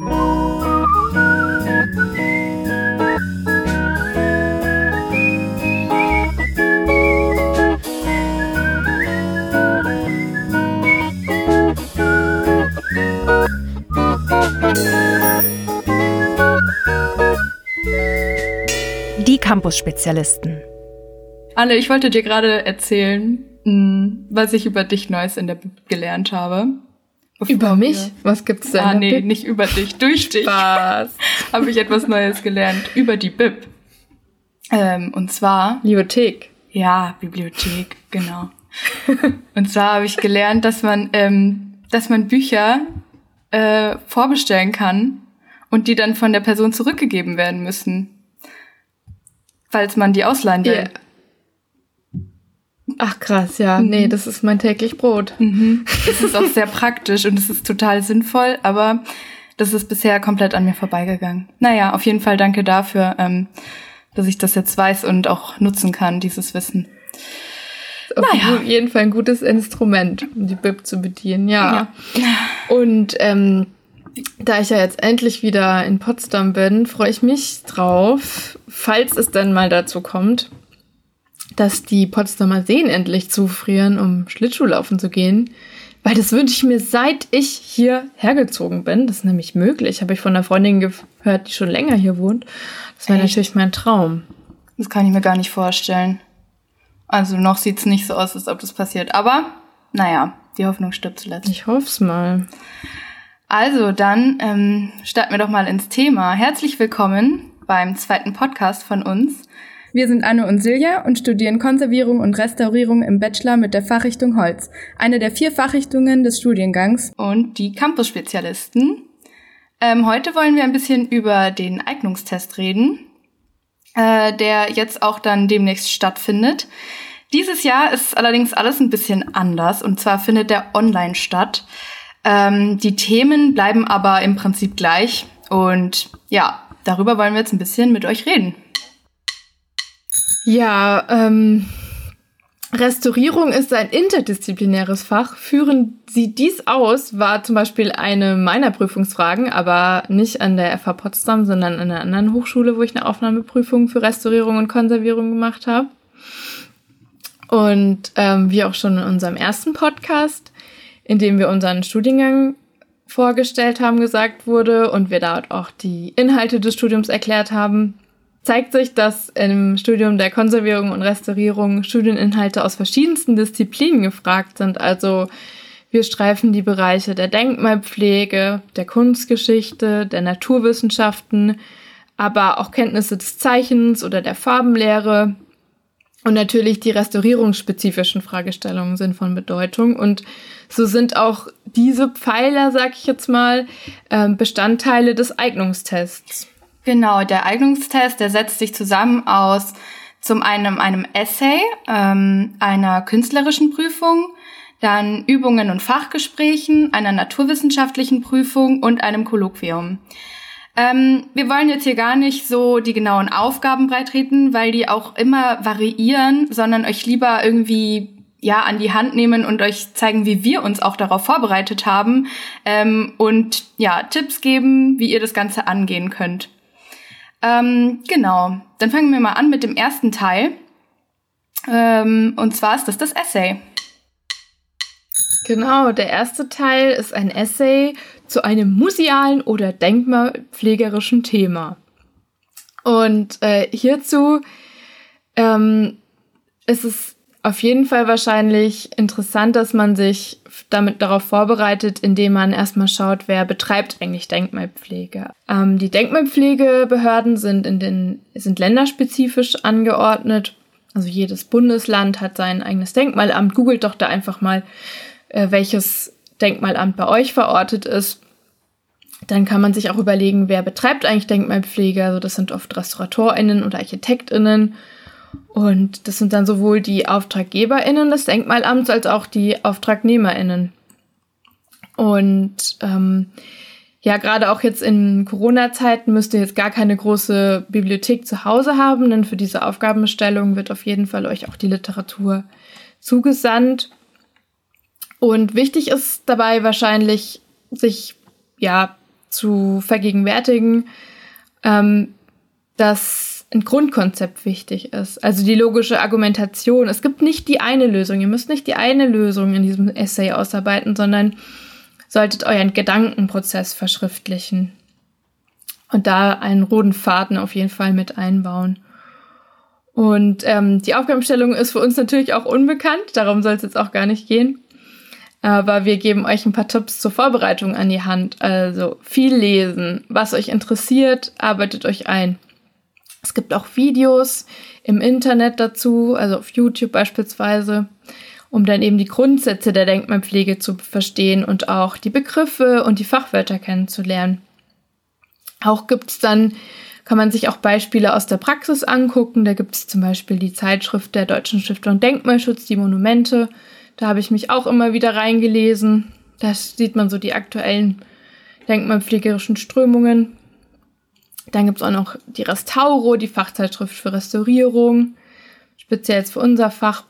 Die Campus-Spezialisten. Anne, ich wollte dir gerade erzählen, hm, was ich über dich Neues in der Bib gelernt habe. Über mich? Was gibt's denn? Ah, nee, Bib? nicht über dich, durch dich. Was? habe ich etwas Neues gelernt über die Bib. Ähm, und zwar. Bibliothek. Ja, Bibliothek, genau. und zwar habe ich gelernt, dass man, ähm, dass man Bücher äh, vorbestellen kann und die dann von der Person zurückgegeben werden müssen. Falls man die ausleihen will. Yeah. Ach krass, ja. Mhm. Nee, das ist mein täglich Brot. Mhm. Das ist auch sehr praktisch und es ist total sinnvoll, aber das ist bisher komplett an mir vorbeigegangen. Naja, auf jeden Fall danke dafür, ähm, dass ich das jetzt weiß und auch nutzen kann, dieses Wissen. Auf naja. jeden Fall ein gutes Instrument, um die Bib zu bedienen, ja. ja. Und ähm, da ich ja jetzt endlich wieder in Potsdam bin, freue ich mich drauf, falls es dann mal dazu kommt, dass die Potsdamer Seen endlich zufrieren, um Schlittschuhlaufen zu gehen. Weil das wünsche ich mir, seit ich hier hergezogen bin. Das ist nämlich möglich. Habe ich von einer Freundin gehört, die schon länger hier wohnt. Das wäre natürlich mein Traum. Das kann ich mir gar nicht vorstellen. Also noch sieht es nicht so aus, als ob das passiert. Aber naja, die Hoffnung stirbt zuletzt. Ich hoffe es mal. Also dann ähm, starten wir doch mal ins Thema. Herzlich willkommen beim zweiten Podcast von uns. Wir sind Anne und Silja und studieren Konservierung und Restaurierung im Bachelor mit der Fachrichtung Holz, eine der vier Fachrichtungen des Studiengangs und die Campus-Spezialisten. Ähm, heute wollen wir ein bisschen über den Eignungstest reden, äh, der jetzt auch dann demnächst stattfindet. Dieses Jahr ist allerdings alles ein bisschen anders und zwar findet der online statt. Ähm, die Themen bleiben aber im Prinzip gleich und ja, darüber wollen wir jetzt ein bisschen mit euch reden. Ja, ähm, Restaurierung ist ein interdisziplinäres Fach. Führen Sie dies aus, war zum Beispiel eine meiner Prüfungsfragen, aber nicht an der FH Potsdam, sondern an einer anderen Hochschule, wo ich eine Aufnahmeprüfung für Restaurierung und Konservierung gemacht habe. Und ähm, wie auch schon in unserem ersten Podcast, in dem wir unseren Studiengang vorgestellt haben, gesagt wurde und wir dort auch die Inhalte des Studiums erklärt haben, zeigt sich, dass im Studium der Konservierung und Restaurierung Studieninhalte aus verschiedensten Disziplinen gefragt sind. Also wir streifen die Bereiche der Denkmalpflege, der Kunstgeschichte, der Naturwissenschaften, aber auch Kenntnisse des Zeichens oder der Farbenlehre. Und natürlich die restaurierungsspezifischen Fragestellungen sind von Bedeutung. Und so sind auch diese Pfeiler, sag ich jetzt mal, ähm, Bestandteile des Eignungstests. Genau, der Eignungstest, der setzt sich zusammen aus zum einen einem Essay, ähm, einer künstlerischen Prüfung, dann Übungen und Fachgesprächen, einer naturwissenschaftlichen Prüfung und einem Kolloquium. Ähm, wir wollen jetzt hier gar nicht so die genauen Aufgaben breitreten, weil die auch immer variieren, sondern euch lieber irgendwie ja an die Hand nehmen und euch zeigen, wie wir uns auch darauf vorbereitet haben ähm, und ja Tipps geben, wie ihr das Ganze angehen könnt. Ähm, genau, dann fangen wir mal an mit dem ersten Teil. Ähm, und zwar ist das das Essay. Genau, der erste Teil ist ein Essay zu einem musealen oder denkmalpflegerischen Thema. Und äh, hierzu ähm, ist es auf jeden Fall wahrscheinlich interessant, dass man sich damit darauf vorbereitet, indem man erstmal schaut, wer betreibt eigentlich Denkmalpflege. Ähm, die Denkmalpflegebehörden sind in den sind länderspezifisch angeordnet. Also jedes Bundesland hat sein eigenes Denkmalamt. Googelt doch da einfach mal, äh, welches Denkmalamt bei euch verortet ist. Dann kann man sich auch überlegen, wer betreibt eigentlich Denkmalpflege. Also das sind oft RestauratorInnen oder ArchitektInnen und das sind dann sowohl die AuftraggeberInnen des Denkmalamts als auch die AuftragnehmerInnen. Und ähm, ja, gerade auch jetzt in Corona-Zeiten müsst ihr jetzt gar keine große Bibliothek zu Hause haben, denn für diese Aufgabenstellung wird auf jeden Fall euch auch die Literatur zugesandt. Und wichtig ist dabei wahrscheinlich, sich ja zu vergegenwärtigen, ähm, dass ein Grundkonzept wichtig ist. Also die logische Argumentation. Es gibt nicht die eine Lösung. Ihr müsst nicht die eine Lösung in diesem Essay ausarbeiten, sondern solltet euren Gedankenprozess verschriftlichen und da einen roten Faden auf jeden Fall mit einbauen. Und ähm, die Aufgabenstellung ist für uns natürlich auch unbekannt, darum soll es jetzt auch gar nicht gehen. Aber wir geben euch ein paar Tipps zur Vorbereitung an die Hand. Also viel lesen, was euch interessiert, arbeitet euch ein. Es gibt auch Videos im Internet dazu, also auf YouTube beispielsweise, um dann eben die Grundsätze der Denkmalpflege zu verstehen und auch die Begriffe und die Fachwörter kennenzulernen. Auch gibt es dann, kann man sich auch Beispiele aus der Praxis angucken. Da gibt es zum Beispiel die Zeitschrift der Deutschen Stiftung Denkmalschutz, die Monumente. Da habe ich mich auch immer wieder reingelesen. Da sieht man so die aktuellen denkmalpflegerischen Strömungen. Dann gibt es auch noch die Restauro, die Fachzeitschrift für Restaurierung, speziell jetzt für unser Fach.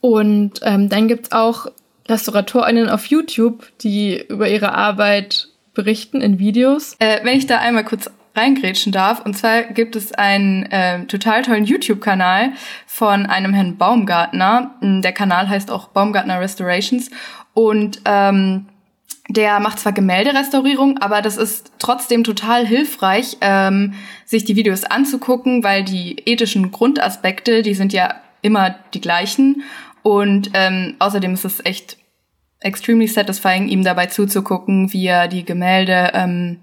Und ähm, dann gibt es auch RestauratorInnen auf YouTube, die über ihre Arbeit berichten in Videos. Äh, wenn ich da einmal kurz reingrätschen darf. Und zwar gibt es einen äh, total tollen YouTube-Kanal von einem Herrn Baumgartner. Der Kanal heißt auch Baumgartner Restorations. Und ähm, der macht zwar Gemälderestaurierung, aber das ist trotzdem total hilfreich, ähm, sich die Videos anzugucken, weil die ethischen Grundaspekte, die sind ja immer die gleichen. Und ähm, außerdem ist es echt extremely satisfying, ihm dabei zuzugucken, wie er die Gemälde ähm,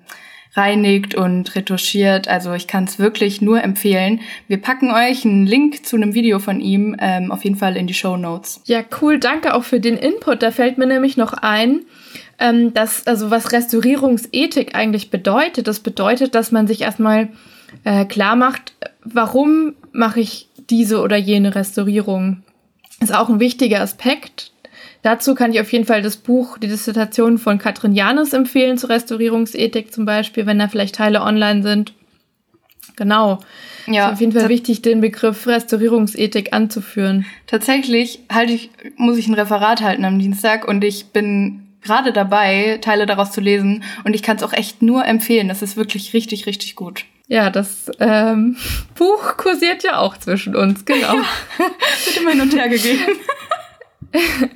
reinigt und retuschiert. Also ich kann es wirklich nur empfehlen. Wir packen euch einen Link zu einem Video von ihm ähm, auf jeden Fall in die Show Notes. Ja, cool. Danke auch für den Input. Da fällt mir nämlich noch ein, ähm, dass also was Restaurierungsethik eigentlich bedeutet. Das bedeutet, dass man sich erstmal äh, klar macht, warum mache ich diese oder jene Restaurierung. Ist auch ein wichtiger Aspekt, Dazu kann ich auf jeden Fall das Buch, die Dissertation von Katrin Janis empfehlen zur Restaurierungsethik zum Beispiel, wenn da vielleicht Teile online sind. Genau. Ja, ist auf jeden Fall wichtig, den Begriff Restaurierungsethik anzuführen. Tatsächlich halte ich, muss ich ein Referat halten am Dienstag und ich bin gerade dabei, Teile daraus zu lesen und ich kann es auch echt nur empfehlen. Das ist wirklich richtig, richtig gut. Ja, das ähm, Buch kursiert ja auch zwischen uns, genau. Ja, wird immer hin und her gegeben.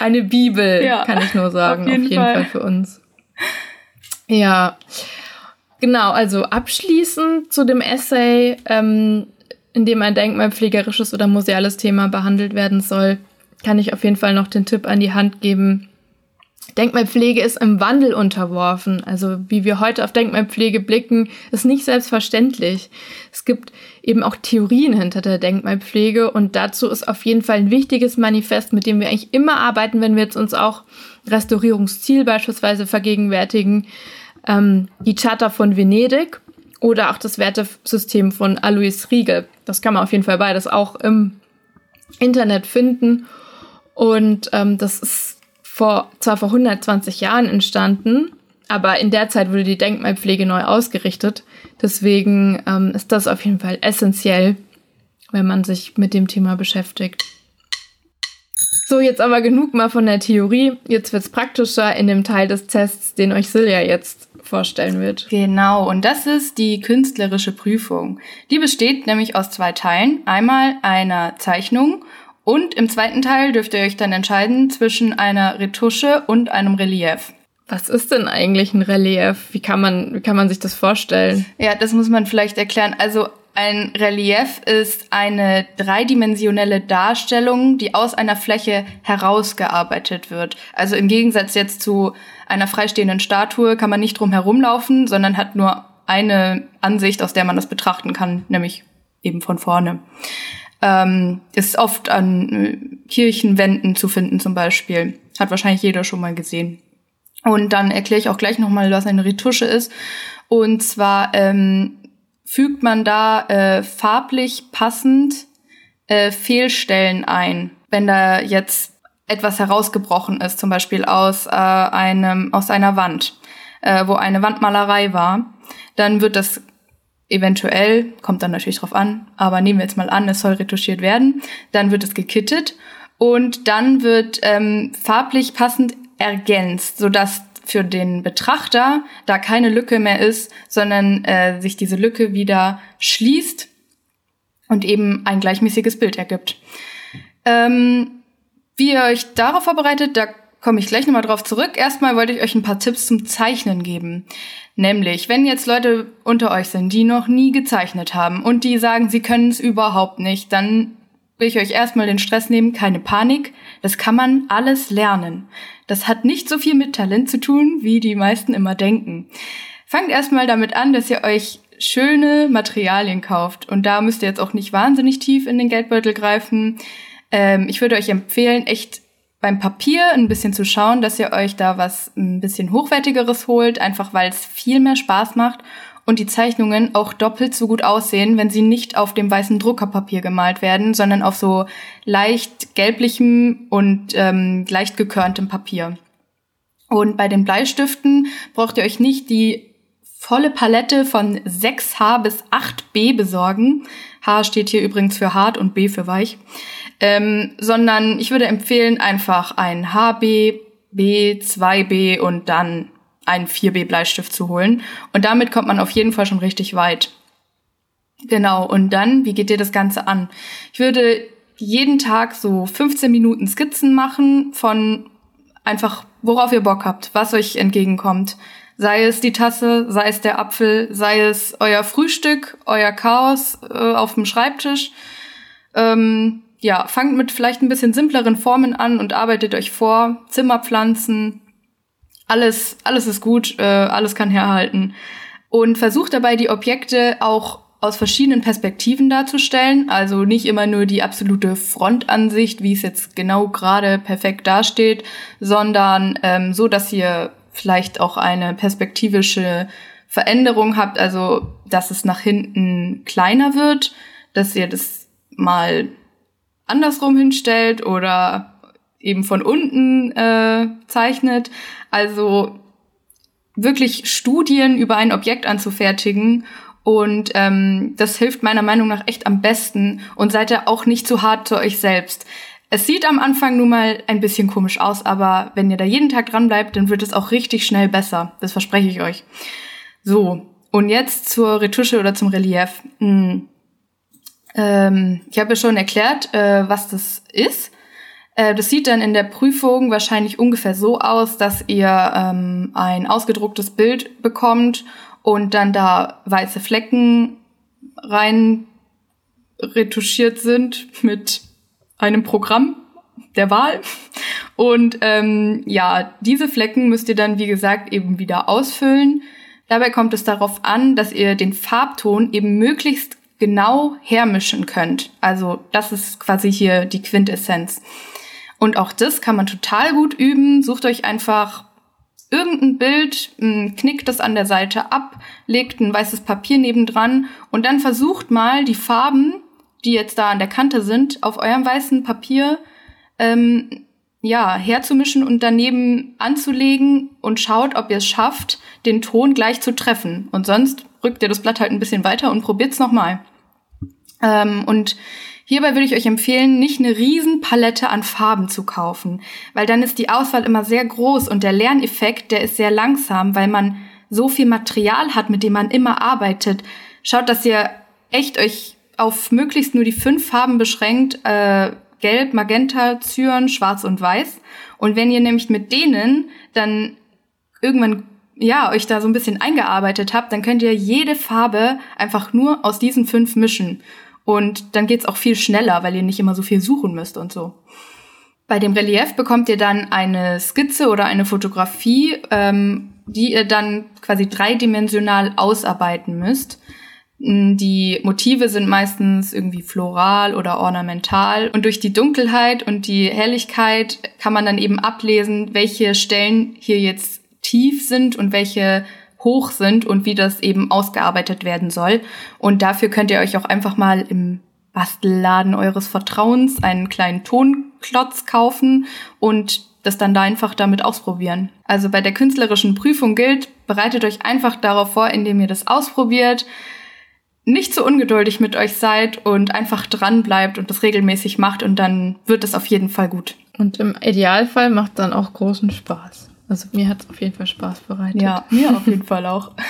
Eine Bibel, ja, kann ich nur sagen, auf jeden, auf jeden Fall. Fall für uns. Ja, genau, also abschließend zu dem Essay, ähm, in dem ein denkmalpflegerisches oder museales Thema behandelt werden soll, kann ich auf jeden Fall noch den Tipp an die Hand geben, Denkmalpflege ist im Wandel unterworfen. Also wie wir heute auf Denkmalpflege blicken, ist nicht selbstverständlich. Es gibt eben auch Theorien hinter der Denkmalpflege und dazu ist auf jeden Fall ein wichtiges Manifest, mit dem wir eigentlich immer arbeiten, wenn wir jetzt uns auch Restaurierungsziel beispielsweise vergegenwärtigen. Ähm, die Charta von Venedig oder auch das Wertesystem von Alois Riegel. Das kann man auf jeden Fall beides auch im Internet finden. Und ähm, das ist vor, zwar vor 120 Jahren entstanden, aber in der Zeit wurde die Denkmalpflege neu ausgerichtet. Deswegen ähm, ist das auf jeden Fall essentiell, wenn man sich mit dem Thema beschäftigt. So, jetzt aber genug mal von der Theorie. Jetzt wird es praktischer in dem Teil des Tests, den euch Silja jetzt vorstellen wird. Genau, und das ist die künstlerische Prüfung. Die besteht nämlich aus zwei Teilen. Einmal einer Zeichnung und im zweiten Teil dürft ihr euch dann entscheiden zwischen einer Retusche und einem Relief. Was ist denn eigentlich ein Relief? Wie kann man, wie kann man sich das vorstellen? Ja, das muss man vielleicht erklären. Also ein Relief ist eine dreidimensionelle Darstellung, die aus einer Fläche herausgearbeitet wird. Also im Gegensatz jetzt zu einer freistehenden Statue kann man nicht drum herumlaufen, sondern hat nur eine Ansicht, aus der man das betrachten kann, nämlich eben von vorne ähm, ist oft an äh, Kirchenwänden zu finden zum Beispiel. Hat wahrscheinlich jeder schon mal gesehen. Und dann erkläre ich auch gleich nochmal, was eine Retusche ist. Und zwar ähm, fügt man da äh, farblich passend äh, Fehlstellen ein. Wenn da jetzt etwas herausgebrochen ist, zum Beispiel aus, äh, einem, aus einer Wand, äh, wo eine Wandmalerei war, dann wird das Eventuell, kommt dann natürlich drauf an, aber nehmen wir jetzt mal an, es soll retuschiert werden. Dann wird es gekittet und dann wird ähm, farblich passend ergänzt, sodass für den Betrachter da keine Lücke mehr ist, sondern äh, sich diese Lücke wieder schließt und eben ein gleichmäßiges Bild ergibt. Ähm, wie ihr euch darauf vorbereitet, da komme ich gleich nochmal drauf zurück. Erstmal wollte ich euch ein paar Tipps zum Zeichnen geben. Nämlich, wenn jetzt Leute unter euch sind, die noch nie gezeichnet haben und die sagen, sie können es überhaupt nicht, dann will ich euch erstmal den Stress nehmen, keine Panik. Das kann man alles lernen. Das hat nicht so viel mit Talent zu tun, wie die meisten immer denken. Fangt erstmal damit an, dass ihr euch schöne Materialien kauft. Und da müsst ihr jetzt auch nicht wahnsinnig tief in den Geldbeutel greifen. Ähm, ich würde euch empfehlen, echt beim Papier ein bisschen zu schauen, dass ihr euch da was ein bisschen hochwertigeres holt, einfach weil es viel mehr Spaß macht und die Zeichnungen auch doppelt so gut aussehen, wenn sie nicht auf dem weißen Druckerpapier gemalt werden, sondern auf so leicht gelblichem und ähm, leicht gekörntem Papier. Und bei den Bleistiften braucht ihr euch nicht die volle Palette von 6H bis 8B besorgen. H steht hier übrigens für hart und B für weich. Ähm, sondern ich würde empfehlen, einfach ein HB, B, 2B und dann einen 4B Bleistift zu holen. Und damit kommt man auf jeden Fall schon richtig weit. Genau, und dann, wie geht dir das Ganze an? Ich würde jeden Tag so 15 Minuten Skizzen machen von einfach, worauf ihr Bock habt, was euch entgegenkommt. Sei es die Tasse, sei es der Apfel, sei es euer Frühstück, euer Chaos äh, auf dem Schreibtisch. Ähm, ja, fangt mit vielleicht ein bisschen simpleren Formen an und arbeitet euch vor. Zimmerpflanzen, alles, alles ist gut, äh, alles kann herhalten. Und versucht dabei die Objekte auch aus verschiedenen Perspektiven darzustellen. Also nicht immer nur die absolute Frontansicht, wie es jetzt genau gerade perfekt dasteht, sondern ähm, so, dass ihr vielleicht auch eine perspektivische Veränderung habt, also dass es nach hinten kleiner wird, dass ihr das mal andersrum hinstellt oder eben von unten äh, zeichnet. Also wirklich Studien über ein Objekt anzufertigen und ähm, das hilft meiner Meinung nach echt am besten und seid ihr auch nicht zu hart zu euch selbst. Es sieht am Anfang nun mal ein bisschen komisch aus, aber wenn ihr da jeden Tag dran bleibt, dann wird es auch richtig schnell besser. Das verspreche ich euch. So, und jetzt zur Retusche oder zum Relief. Hm. Ähm, ich habe ja schon erklärt, äh, was das ist. Äh, das sieht dann in der Prüfung wahrscheinlich ungefähr so aus, dass ihr ähm, ein ausgedrucktes Bild bekommt und dann da weiße Flecken rein retuschiert sind mit einem Programm der Wahl. Und ähm, ja, diese Flecken müsst ihr dann, wie gesagt, eben wieder ausfüllen. Dabei kommt es darauf an, dass ihr den Farbton eben möglichst genau hermischen könnt. Also das ist quasi hier die Quintessenz. Und auch das kann man total gut üben. Sucht euch einfach irgendein Bild, knickt das an der Seite ab, legt ein weißes Papier nebendran und dann versucht mal die Farben die jetzt da an der Kante sind, auf eurem weißen Papier ähm, ja, herzumischen und daneben anzulegen und schaut, ob ihr es schafft, den Ton gleich zu treffen. Und sonst rückt ihr das Blatt halt ein bisschen weiter und probiert's nochmal. Ähm, und hierbei würde ich euch empfehlen, nicht eine riesen Palette an Farben zu kaufen, weil dann ist die Auswahl immer sehr groß und der Lerneffekt, der ist sehr langsam, weil man so viel Material hat, mit dem man immer arbeitet. Schaut, dass ihr echt euch auf möglichst nur die fünf Farben beschränkt, äh, Gelb, Magenta, Cyan, Schwarz und Weiß. Und wenn ihr nämlich mit denen dann irgendwann ja, euch da so ein bisschen eingearbeitet habt, dann könnt ihr jede Farbe einfach nur aus diesen fünf mischen. Und dann geht's auch viel schneller, weil ihr nicht immer so viel suchen müsst und so. Bei dem Relief bekommt ihr dann eine Skizze oder eine Fotografie, ähm, die ihr dann quasi dreidimensional ausarbeiten müsst. Mm, die Motive sind meistens irgendwie floral oder ornamental und durch die Dunkelheit und die Helligkeit kann man dann eben ablesen, welche Stellen hier jetzt tief sind und welche hoch sind und wie das eben ausgearbeitet werden soll. Und dafür könnt ihr euch auch einfach mal im Bastelladen eures Vertrauens einen kleinen Tonklotz kaufen und das dann da einfach damit ausprobieren. Also bei der künstlerischen Prüfung gilt, bereitet euch einfach darauf vor, indem ihr das ausprobiert, nicht so ungeduldig mit euch seid und einfach dran bleibt und das regelmäßig macht und dann wird es auf jeden Fall gut. Und im Idealfall macht dann auch großen Spaß. Also mir hat es auf jeden Fall Spaß bereitet. Ja, mir auf jeden Fall auch.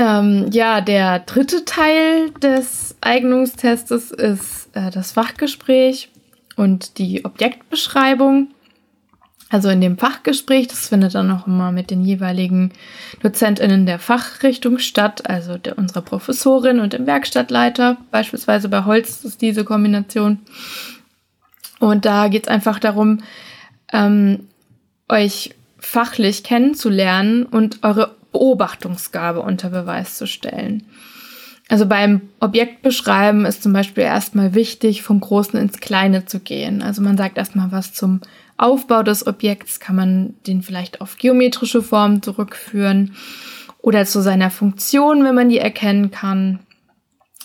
Ähm, ja, der dritte Teil des Eignungstestes ist äh, das Fachgespräch und die Objektbeschreibung. Also in dem Fachgespräch, das findet dann auch immer mit den jeweiligen DozentInnen der Fachrichtung statt, also der, unserer Professorin und dem Werkstattleiter. Beispielsweise bei Holz ist diese Kombination. Und da geht es einfach darum, ähm, euch fachlich kennenzulernen und eure Beobachtungsgabe unter Beweis zu stellen. Also beim Objektbeschreiben ist zum Beispiel erstmal wichtig, vom Großen ins Kleine zu gehen. Also man sagt erstmal was zum Aufbau des Objekts, kann man den vielleicht auf geometrische Formen zurückführen oder zu seiner Funktion, wenn man die erkennen kann.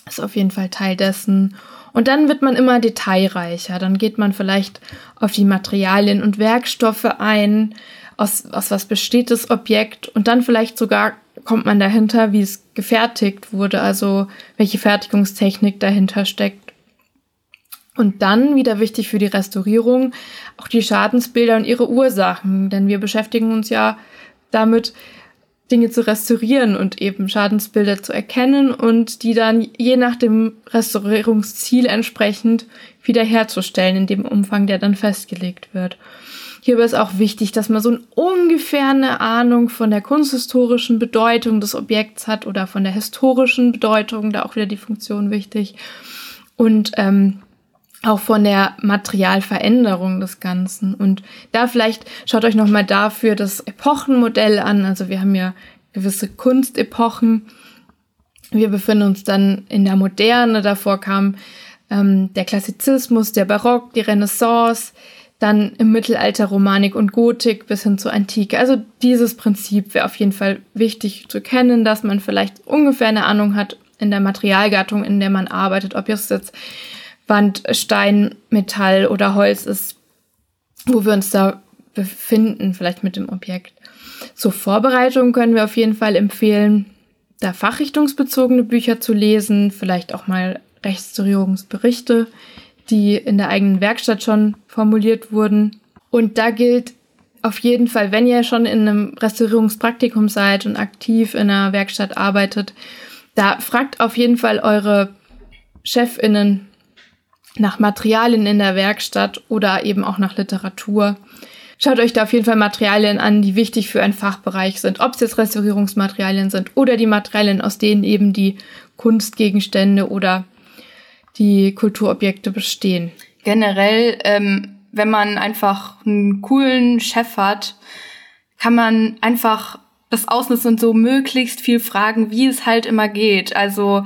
Ist auf jeden Fall Teil dessen. Und dann wird man immer detailreicher. Dann geht man vielleicht auf die Materialien und Werkstoffe ein, aus, aus was besteht das Objekt und dann vielleicht sogar kommt man dahinter, wie es gefertigt wurde, also welche Fertigungstechnik dahinter steckt. Und dann, wieder wichtig für die Restaurierung, auch die Schadensbilder und ihre Ursachen, denn wir beschäftigen uns ja damit, Dinge zu restaurieren und eben Schadensbilder zu erkennen und die dann je nach dem Restaurierungsziel entsprechend wiederherzustellen in dem Umfang, der dann festgelegt wird. Hierbei ist auch wichtig, dass man so eine ungefähr eine Ahnung von der kunsthistorischen Bedeutung des Objekts hat oder von der historischen Bedeutung, da auch wieder die Funktion wichtig. Und ähm, auch von der Materialveränderung des Ganzen. Und da vielleicht schaut euch nochmal dafür das Epochenmodell an. Also wir haben ja gewisse Kunstepochen. Wir befinden uns dann in der Moderne. Davor kam ähm, der Klassizismus, der Barock, die Renaissance, dann im Mittelalter Romanik und Gotik bis hin zur Antike. Also dieses Prinzip wäre auf jeden Fall wichtig zu kennen, dass man vielleicht ungefähr eine Ahnung hat in der Materialgattung, in der man arbeitet, ob es jetzt Wand, Stein, Metall oder Holz ist, wo wir uns da befinden, vielleicht mit dem Objekt. Zur Vorbereitung können wir auf jeden Fall empfehlen, da fachrichtungsbezogene Bücher zu lesen, vielleicht auch mal Restaurierungsberichte die in der eigenen Werkstatt schon formuliert wurden. Und da gilt auf jeden Fall, wenn ihr schon in einem Restaurierungspraktikum seid und aktiv in einer Werkstatt arbeitet, da fragt auf jeden Fall eure Chefinnen nach Materialien in der Werkstatt oder eben auch nach Literatur. Schaut euch da auf jeden Fall Materialien an, die wichtig für einen Fachbereich sind. Ob es jetzt Restaurierungsmaterialien sind oder die Materialien, aus denen eben die Kunstgegenstände oder die Kulturobjekte bestehen. Generell, ähm, wenn man einfach einen coolen Chef hat, kann man einfach das ausnutzen und so möglichst viel fragen, wie es halt immer geht. Also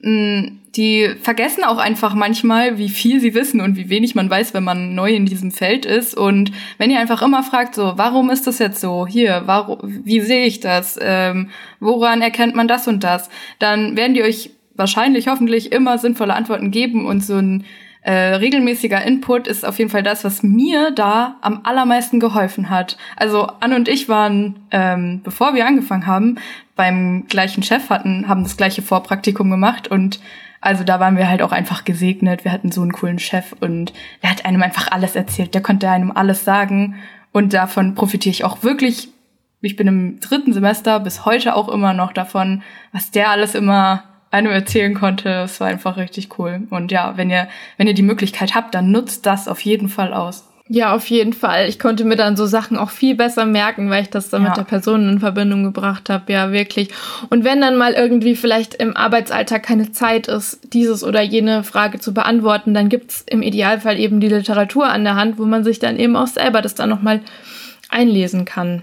mh, die vergessen auch einfach manchmal, wie viel sie wissen und wie wenig man weiß, wenn man neu in diesem Feld ist. Und wenn ihr einfach immer fragt, so, warum ist das jetzt so? Hier, warum, wie sehe ich das? Ähm, woran erkennt man das und das? Dann werden die euch wahrscheinlich hoffentlich immer sinnvolle Antworten geben und so ein äh, regelmäßiger Input ist auf jeden Fall das, was mir da am allermeisten geholfen hat. Also Anne und ich waren, ähm, bevor wir angefangen haben, beim gleichen Chef hatten, haben das gleiche Vorpraktikum gemacht und also da waren wir halt auch einfach gesegnet. Wir hatten so einen coolen Chef und er hat einem einfach alles erzählt. Der konnte einem alles sagen und davon profitiere ich auch wirklich. Ich bin im dritten Semester bis heute auch immer noch davon, was der alles immer einem erzählen konnte. Es war einfach richtig cool. Und ja, wenn ihr, wenn ihr die Möglichkeit habt, dann nutzt das auf jeden Fall aus. Ja, auf jeden Fall. Ich konnte mir dann so Sachen auch viel besser merken, weil ich das dann ja. mit der Person in Verbindung gebracht habe. Ja, wirklich. Und wenn dann mal irgendwie vielleicht im Arbeitsalltag keine Zeit ist, dieses oder jene Frage zu beantworten, dann gibt's im Idealfall eben die Literatur an der Hand, wo man sich dann eben auch selber das dann nochmal einlesen kann.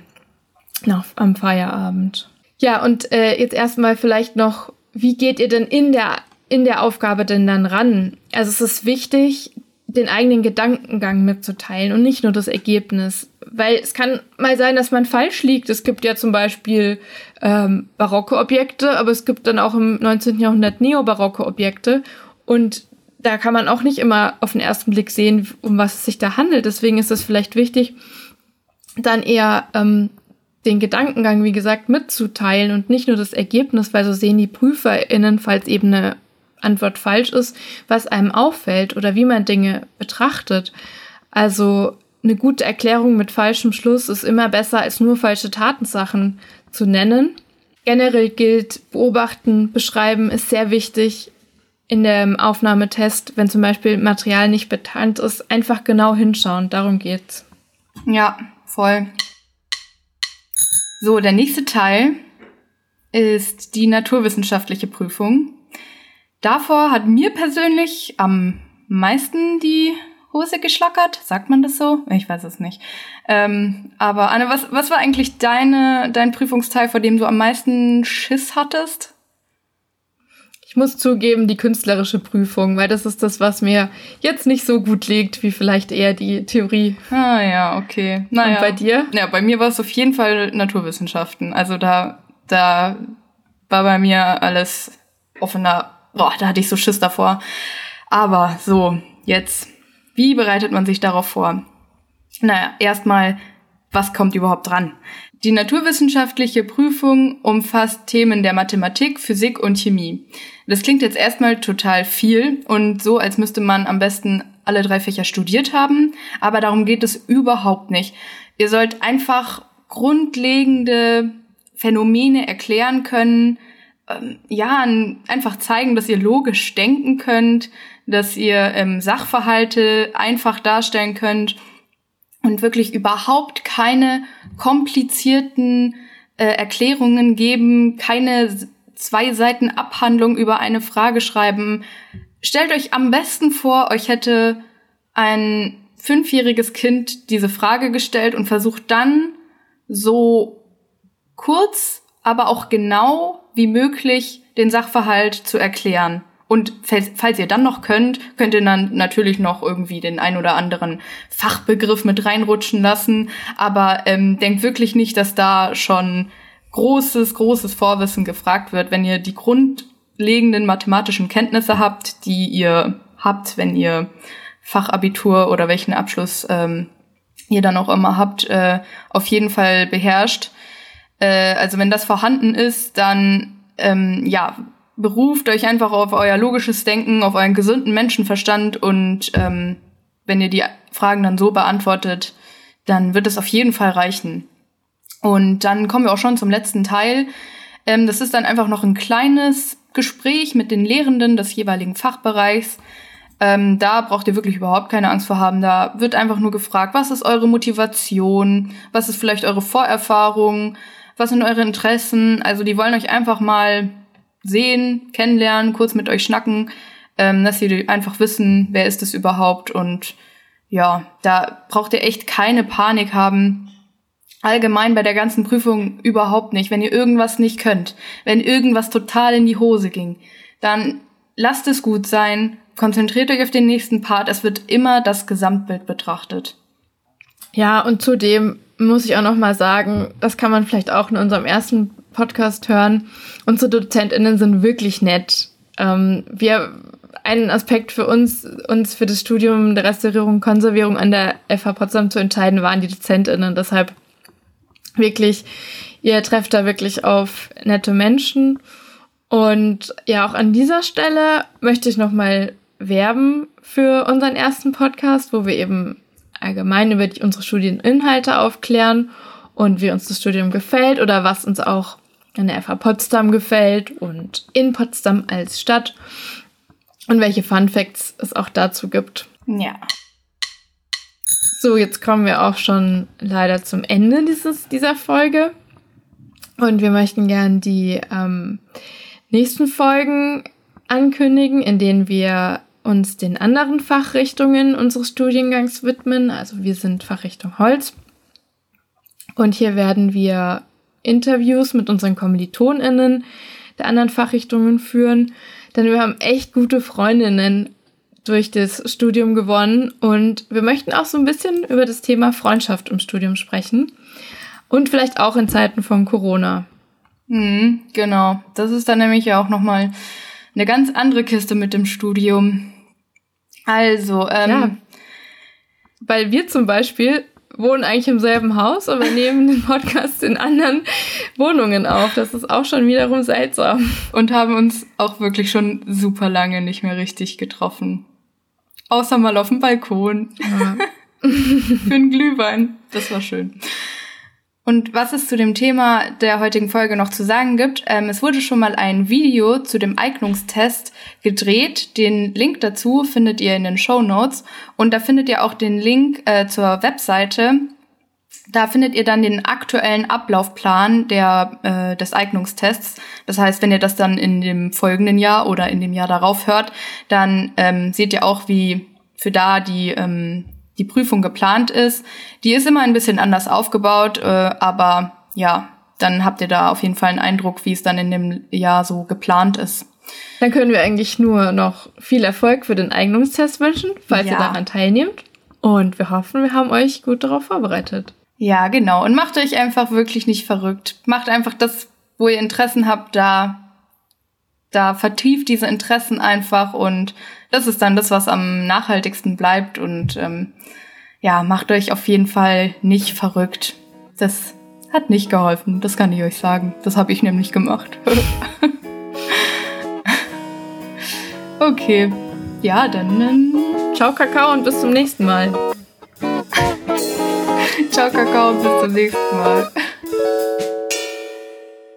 Nach, am Feierabend. Ja, und äh, jetzt erstmal vielleicht noch wie geht ihr denn in der, in der Aufgabe denn dann ran? Also es ist wichtig, den eigenen Gedankengang mitzuteilen und nicht nur das Ergebnis. Weil es kann mal sein, dass man falsch liegt. Es gibt ja zum Beispiel ähm, barocke Objekte, aber es gibt dann auch im 19. Jahrhundert neobarocke Objekte. Und da kann man auch nicht immer auf den ersten Blick sehen, um was es sich da handelt. Deswegen ist es vielleicht wichtig, dann eher ähm, den Gedankengang, wie gesagt, mitzuteilen und nicht nur das Ergebnis, weil so sehen die PrüferInnen, falls eben eine Antwort falsch ist, was einem auffällt oder wie man Dinge betrachtet. Also eine gute Erklärung mit falschem Schluss ist immer besser als nur falsche Tatensachen zu nennen. Generell gilt, beobachten, beschreiben ist sehr wichtig in dem Aufnahmetest, wenn zum Beispiel Material nicht bekannt ist, einfach genau hinschauen. Darum geht's. Ja, voll. So, der nächste Teil ist die naturwissenschaftliche Prüfung. Davor hat mir persönlich am meisten die Hose geschlackert. Sagt man das so? Ich weiß es nicht. Ähm, aber Anne, was, was war eigentlich deine, dein Prüfungsteil, vor dem du am meisten Schiss hattest? Ich muss zugeben, die künstlerische Prüfung, weil das ist das, was mir jetzt nicht so gut liegt, wie vielleicht eher die Theorie. Ah ja, okay. Naja. Und bei dir? Ja, bei mir war es auf jeden Fall Naturwissenschaften. Also da, da war bei mir alles offener. Boah, da hatte ich so Schiss davor. Aber so, jetzt, wie bereitet man sich darauf vor? Naja, erstmal, was kommt überhaupt dran? Die naturwissenschaftliche Prüfung umfasst Themen der Mathematik, Physik und Chemie. Das klingt jetzt erstmal total viel und so, als müsste man am besten alle drei Fächer studiert haben, aber darum geht es überhaupt nicht. Ihr sollt einfach grundlegende Phänomene erklären können, ähm, ja, einfach zeigen, dass ihr logisch denken könnt, dass ihr ähm, Sachverhalte einfach darstellen könnt und wirklich überhaupt keine komplizierten äh, Erklärungen geben, keine zwei Seiten Abhandlung über eine Frage schreiben. Stellt euch am besten vor, euch hätte ein fünfjähriges Kind diese Frage gestellt und versucht dann so kurz, aber auch genau wie möglich den Sachverhalt zu erklären. Und falls ihr dann noch könnt, könnt ihr dann natürlich noch irgendwie den ein oder anderen Fachbegriff mit reinrutschen lassen. Aber ähm, denkt wirklich nicht, dass da schon großes, großes Vorwissen gefragt wird, wenn ihr die grundlegenden mathematischen Kenntnisse habt, die ihr habt, wenn ihr Fachabitur oder welchen Abschluss ähm, ihr dann auch immer habt, äh, auf jeden Fall beherrscht. Äh, also wenn das vorhanden ist, dann ähm, ja, beruft euch einfach auf euer logisches Denken, auf euren gesunden Menschenverstand und ähm, wenn ihr die Fragen dann so beantwortet, dann wird es auf jeden Fall reichen. Und dann kommen wir auch schon zum letzten Teil. Ähm, das ist dann einfach noch ein kleines Gespräch mit den Lehrenden des jeweiligen Fachbereichs. Ähm, da braucht ihr wirklich überhaupt keine Angst vor haben. Da wird einfach nur gefragt, was ist eure Motivation, was ist vielleicht eure Vorerfahrung, was sind eure Interessen. Also die wollen euch einfach mal sehen, kennenlernen, kurz mit euch schnacken, ähm, dass sie einfach wissen, wer ist es überhaupt und ja, da braucht ihr echt keine Panik haben. Allgemein bei der ganzen Prüfung überhaupt nicht. Wenn ihr irgendwas nicht könnt, wenn irgendwas total in die Hose ging, dann lasst es gut sein, konzentriert euch auf den nächsten Part. Es wird immer das Gesamtbild betrachtet. Ja, und zudem muss ich auch noch mal sagen, das kann man vielleicht auch in unserem ersten Podcast hören. Unsere DozentInnen sind wirklich nett. Ähm, wir, ein Aspekt für uns, uns für das Studium der Restaurierung und Konservierung an der FH Potsdam zu entscheiden, waren die DozentInnen. Deshalb wirklich, ihr trefft da wirklich auf nette Menschen. Und ja, auch an dieser Stelle möchte ich nochmal werben für unseren ersten Podcast, wo wir eben allgemein über die, unsere Studieninhalte aufklären und wie uns das Studium gefällt oder was uns auch an der FH Potsdam gefällt und in Potsdam als Stadt und welche Fun Facts es auch dazu gibt. Ja. So, jetzt kommen wir auch schon leider zum Ende dieses, dieser Folge. Und wir möchten gern die ähm, nächsten Folgen ankündigen, in denen wir uns den anderen Fachrichtungen unseres Studiengangs widmen. Also wir sind Fachrichtung Holz. Und hier werden wir Interviews mit unseren KommilitonInnen der anderen Fachrichtungen führen. Denn wir haben echt gute Freundinnen durch das Studium gewonnen und wir möchten auch so ein bisschen über das Thema Freundschaft im Studium sprechen und vielleicht auch in Zeiten von Corona. Mhm, genau, das ist dann nämlich ja auch nochmal eine ganz andere Kiste mit dem Studium. Also, ähm, ja, weil wir zum Beispiel wohnen eigentlich im selben Haus, aber nehmen den Podcast in anderen Wohnungen auf. Das ist auch schon wiederum seltsam. Und haben uns auch wirklich schon super lange nicht mehr richtig getroffen. Außer mal auf dem Balkon. Ja. Für einen Glühwein. Das war schön. Und was es zu dem Thema der heutigen Folge noch zu sagen gibt, ähm, es wurde schon mal ein Video zu dem Eignungstest gedreht. Den Link dazu findet ihr in den Show Notes. Und da findet ihr auch den Link äh, zur Webseite. Da findet ihr dann den aktuellen Ablaufplan der, äh, des Eignungstests. Das heißt, wenn ihr das dann in dem folgenden Jahr oder in dem Jahr darauf hört, dann ähm, seht ihr auch, wie für da die ähm, die Prüfung geplant ist. Die ist immer ein bisschen anders aufgebaut, äh, aber ja, dann habt ihr da auf jeden Fall einen Eindruck, wie es dann in dem Jahr so geplant ist. Dann können wir eigentlich nur noch viel Erfolg für den Eignungstest wünschen, falls ja. ihr daran teilnehmt. Und wir hoffen, wir haben euch gut darauf vorbereitet. Ja, genau. Und macht euch einfach wirklich nicht verrückt. Macht einfach das, wo ihr Interessen habt, da, da vertieft diese Interessen einfach und das ist dann das, was am nachhaltigsten bleibt und ähm, ja, macht euch auf jeden Fall nicht verrückt. Das hat nicht geholfen, das kann ich euch sagen. Das habe ich nämlich gemacht. okay, ja, dann ähm, ciao Kakao und bis zum nächsten Mal. ciao Kakao und bis zum nächsten Mal.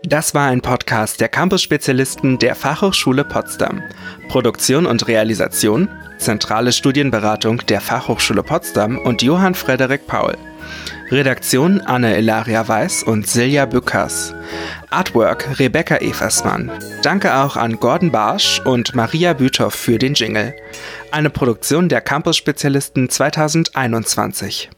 Das war ein Podcast der Campus-Spezialisten der Fachhochschule Potsdam. Produktion und Realisation, zentrale Studienberatung der Fachhochschule Potsdam und Johann Frederik Paul. Redaktion Anne Ilaria Weiß und Silja Bückers. Artwork Rebecca Eversmann. Danke auch an Gordon Barsch und Maria Büthoff für den Jingle. Eine Produktion der Campus-Spezialisten 2021.